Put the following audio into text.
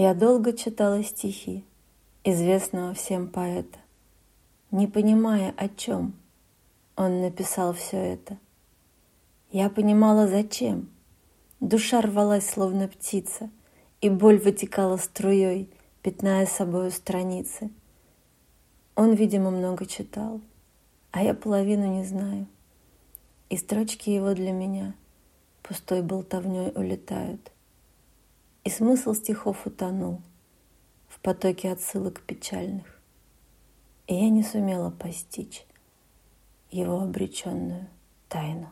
Я долго читала стихи известного всем поэта, не понимая, о чем он написал все это. Я понимала, зачем. Душа рвалась, словно птица, и боль вытекала струей, пятная собою страницы. Он, видимо, много читал, а я половину не знаю. И строчки его для меня пустой болтовней улетают. И смысл стихов утонул в потоке отсылок печальных. И я не сумела постичь его обреченную тайну.